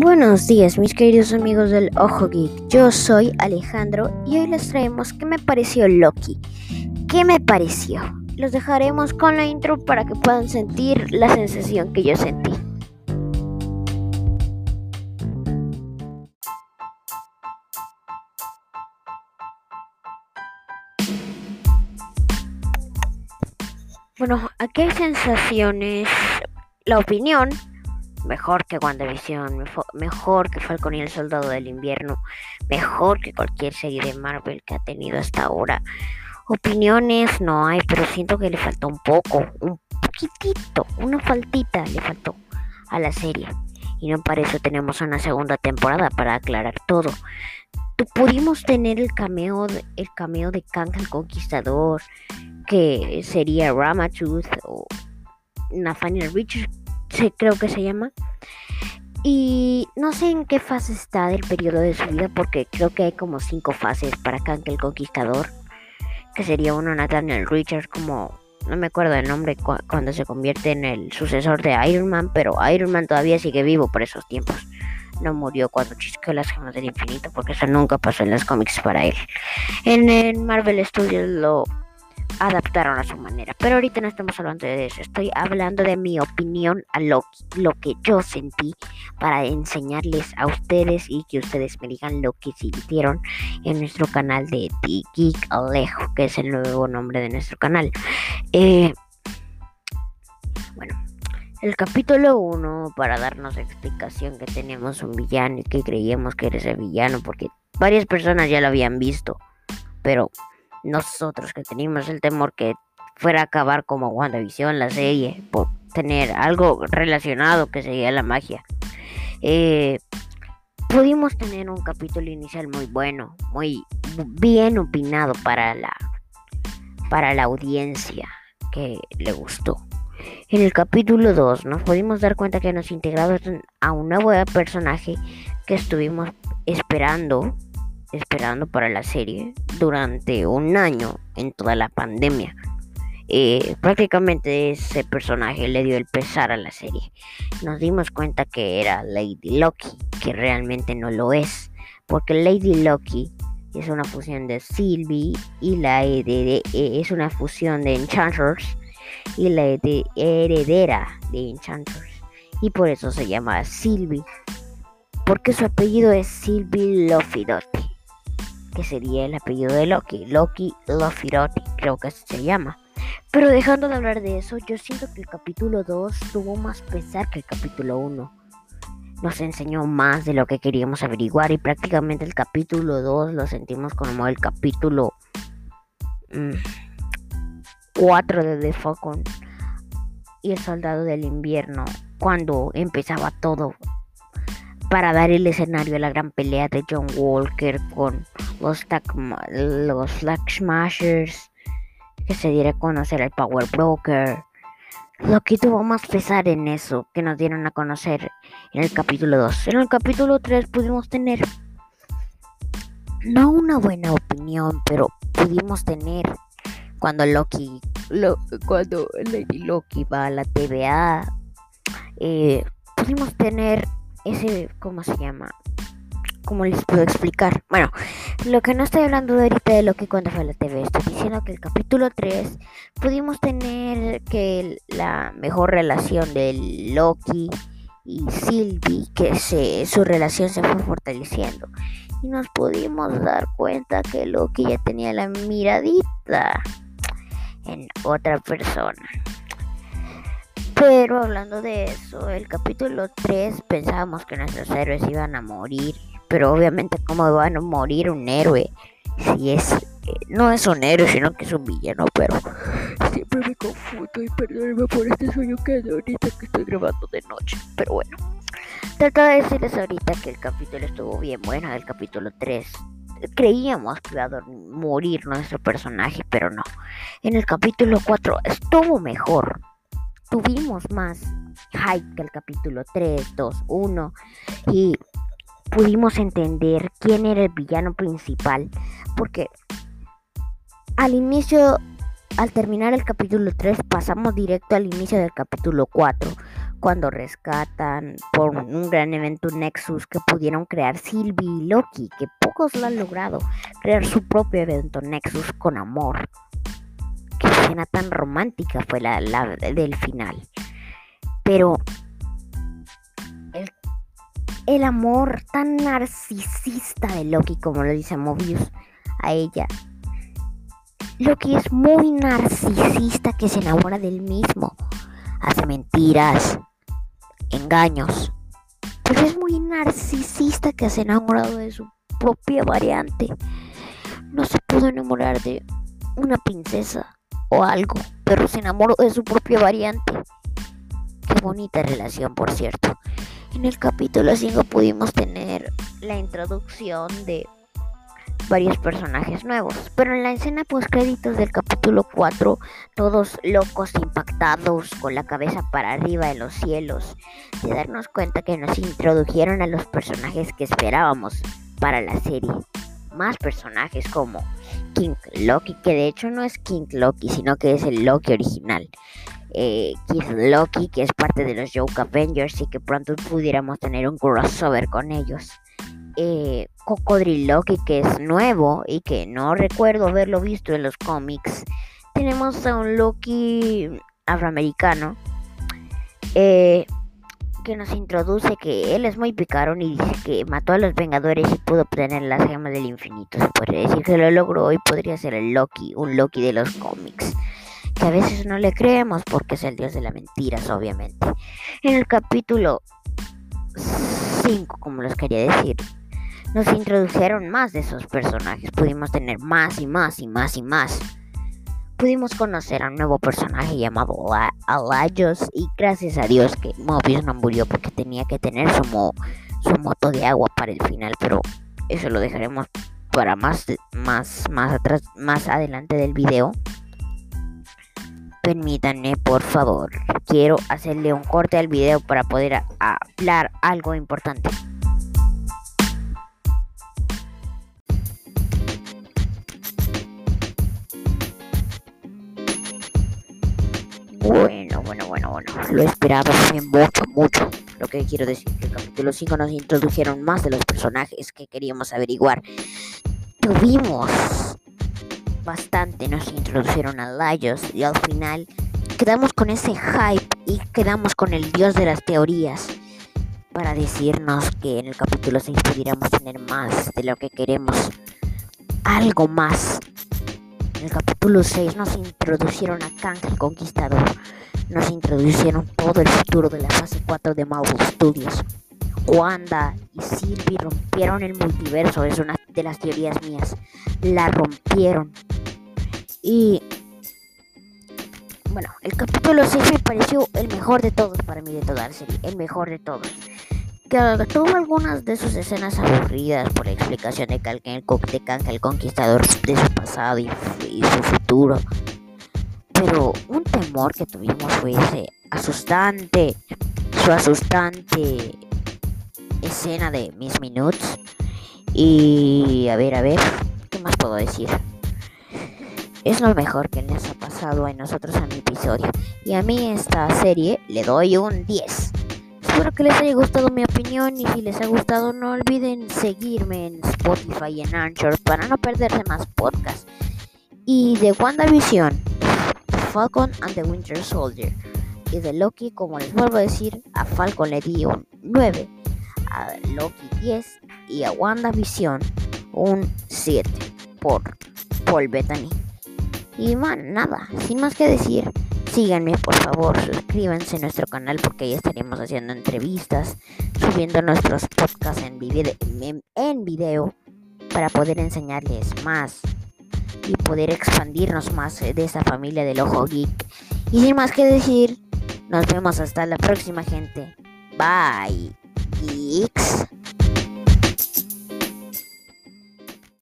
Buenos días mis queridos amigos del Ojo Geek, yo soy Alejandro y hoy les traemos qué me pareció Loki. ¿Qué me pareció? Los dejaremos con la intro para que puedan sentir la sensación que yo sentí. Bueno, aquí hay sensaciones, la opinión mejor que WandaVision, mejor que Falcon y el Soldado del Invierno, mejor que cualquier serie de Marvel que ha tenido hasta ahora. Opiniones no hay, pero siento que le faltó un poco, un poquitito, una faltita le faltó a la serie. Y no para eso tenemos una segunda temporada para aclarar todo. Pudimos tener el cameo, el cameo de Kang el Conquistador, que sería Ramatooth o Nathaniel Richards creo que se llama. Y no sé en qué fase está del periodo de su vida, porque creo que hay como cinco fases para Kang el Conquistador, que sería uno Nathaniel Richards, como no me acuerdo el nombre cuando se convierte en el sucesor de Iron Man, pero Iron Man todavía sigue vivo por esos tiempos. No murió cuando chisqueó las gemas del infinito, porque eso nunca pasó en los cómics para él. En el Marvel Studios lo adaptaron a su manera. Pero ahorita no estamos hablando de eso, estoy hablando de mi opinión a lo, que yo sentí para enseñarles a ustedes y que ustedes me digan lo que sintieron en nuestro canal de The Geek Alejo, que es el nuevo nombre de nuestro canal. Eh, bueno, el capítulo 1 para darnos explicación que teníamos un villano y que creíamos que era ese villano porque varias personas ya lo habían visto, pero nosotros que teníamos el temor que fuera a acabar como WandaVision, la serie, por tener algo relacionado que sería la magia. Eh, pudimos tener un capítulo inicial muy bueno, muy bien opinado para la, para la audiencia que le gustó. En el capítulo 2 nos pudimos dar cuenta que nos integramos a un nuevo personaje que estuvimos esperando esperando para la serie durante un año en toda la pandemia. Eh, prácticamente ese personaje le dio el pesar a la serie. Nos dimos cuenta que era Lady Loki, que realmente no lo es, porque Lady Loki es una fusión de Sylvie y la es una fusión de Enchanters y la heredera de Enchanters y por eso se llama Sylvie, porque su apellido es Sylvie Lofidotti que sería el apellido de Loki, Loki Lofirotti, creo que así se llama. Pero dejando de hablar de eso, yo siento que el capítulo 2 tuvo más pesar que el capítulo 1. Nos enseñó más de lo que queríamos averiguar y prácticamente el capítulo 2 lo sentimos como el capítulo 4 mm, de The Falcon y el Soldado del Invierno, cuando empezaba todo para dar el escenario a la gran pelea de John Walker con los, los Flag Smashers, que se diera a conocer el Power Broker. Lo que tuvo más pesar en eso que nos dieron a conocer en el capítulo 2. En el capítulo 3 pudimos tener no una buena opinión, pero pudimos tener cuando Loki, cuando Lady Loki va a la TVA, eh, pudimos tener ese, ¿cómo se llama? ¿Cómo les puedo explicar? Bueno, lo que no estoy hablando de ahorita de lo que cuando fue la TV, estoy diciendo que el capítulo 3 pudimos tener que la mejor relación de Loki y Sylvie, que su relación se fue fortaleciendo. Y nos pudimos dar cuenta que Loki ya tenía la miradita en otra persona. Pero hablando de eso, el capítulo 3 pensábamos que nuestros héroes iban a morir. Pero obviamente, ¿cómo van a morir un héroe? Si es. Eh, no es un héroe, sino que es un villano, pero. Siempre me confundo y perdónenme por este sueño que ahorita que estoy grabando de noche. Pero bueno. Trato de decirles ahorita que el capítulo estuvo bien bueno, el capítulo 3 creíamos que iba a morir nuestro personaje, pero no. En el capítulo 4 estuvo mejor tuvimos más hype que el capítulo 3, 2, 1 y pudimos entender quién era el villano principal porque al inicio al terminar el capítulo 3 pasamos directo al inicio del capítulo 4 cuando rescatan por un gran evento Nexus que pudieron crear Sylvie y Loki, que pocos lo han logrado, crear su propio evento Nexus con amor. Qué escena tan romántica fue la, del final. Pero el amor tan narcisista de Loki, como lo dice Mobius a ella, Loki es muy narcisista que se enamora del mismo. Hace mentiras, engaños. Pero es muy narcisista que se ha enamorado de su propia variante. No se pudo enamorar de una princesa o algo, pero se enamoró de su propia variante. Qué bonita relación, por cierto. En el capítulo 5 pudimos tener la introducción de varios personajes nuevos. Pero en la escena post créditos del capítulo 4, todos locos, impactados, con la cabeza para arriba en los cielos, de darnos cuenta que nos introdujeron a los personajes que esperábamos para la serie. Más personajes como King Loki, que de hecho no es King Loki, sino que es el Loki original. Eh, Kid Loki, que es parte de los Joke Avengers y que pronto pudiéramos tener un crossover con ellos eh, Cocodriloqui, que es nuevo y que no recuerdo haberlo visto en los cómics. Tenemos a un Loki afroamericano eh, que nos introduce que él es muy picarón y dice que mató a los Vengadores y pudo obtener las gemas del infinito. Se podría decir que lo logró y podría ser el Loki, un Loki de los cómics. Que a veces no le creemos porque es el dios de las mentiras, obviamente. En el capítulo 5, como les quería decir, nos introdujeron más de esos personajes. Pudimos tener más y más y más y más. Pudimos conocer a un nuevo personaje llamado Alayos y gracias a Dios que Mobius no murió porque tenía que tener su, su moto de agua para el final, pero eso lo dejaremos para más, más, más atrás, más adelante del video. Permítanme, por favor. Quiero hacerle un corte al video para poder hablar algo importante. Bueno, bueno, bueno, bueno. Lo esperaba mucho, mucho. Lo que quiero decir que en el capítulo 5 nos introdujeron más de los personajes que queríamos averiguar. Tuvimos bastante, nos introdujeron a Laios y al final quedamos con ese hype y quedamos con el dios de las teorías para decirnos que en el capítulo 6 pudiéramos tener más de lo que queremos. Algo más en el capítulo 6 nos introducieron a Kang el Conquistador. Nos introducieron todo el futuro de la fase 4 de Marvel Studios. Wanda y Sylvie rompieron el multiverso, es una de las teorías mías. La rompieron. Y bueno, el capítulo 6 me pareció el mejor de todos para mí de toda la serie, el mejor de todos que tuvo algunas de sus escenas aburridas por la explicación de Kang de Kang el Conquistador de su pasado y, su futuro. Pero un temor que tuvimos fue ese asustante, su asustante escena de Miss Minutes. Y a ver, a ver, ¿qué más puedo decir? Es lo mejor que les ha pasado a nosotros en el episodio. Y a mí esta serie le doy un 10. Espero que les haya gustado mi opinión y si les ha gustado no olviden seguirme en Spotify y en Anchor para no perderse más podcasts. Y de WandaVision, Falcon and the Winter Soldier. Y de Loki, como les vuelvo a decir, a Falcon le di un 9, a Loki 10 y a WandaVision un 7 por Paul Bettany. Y man, nada, sin más que decir. Síganme, por favor, suscríbanse a nuestro canal porque ahí estaríamos haciendo entrevistas, subiendo nuestros podcasts en, video, en, video para poder enseñarles más y poder expandirnos más de esa familia del ojo geek. Y sin más que decir, nos vemos hasta la próxima gente. Bye, geeks.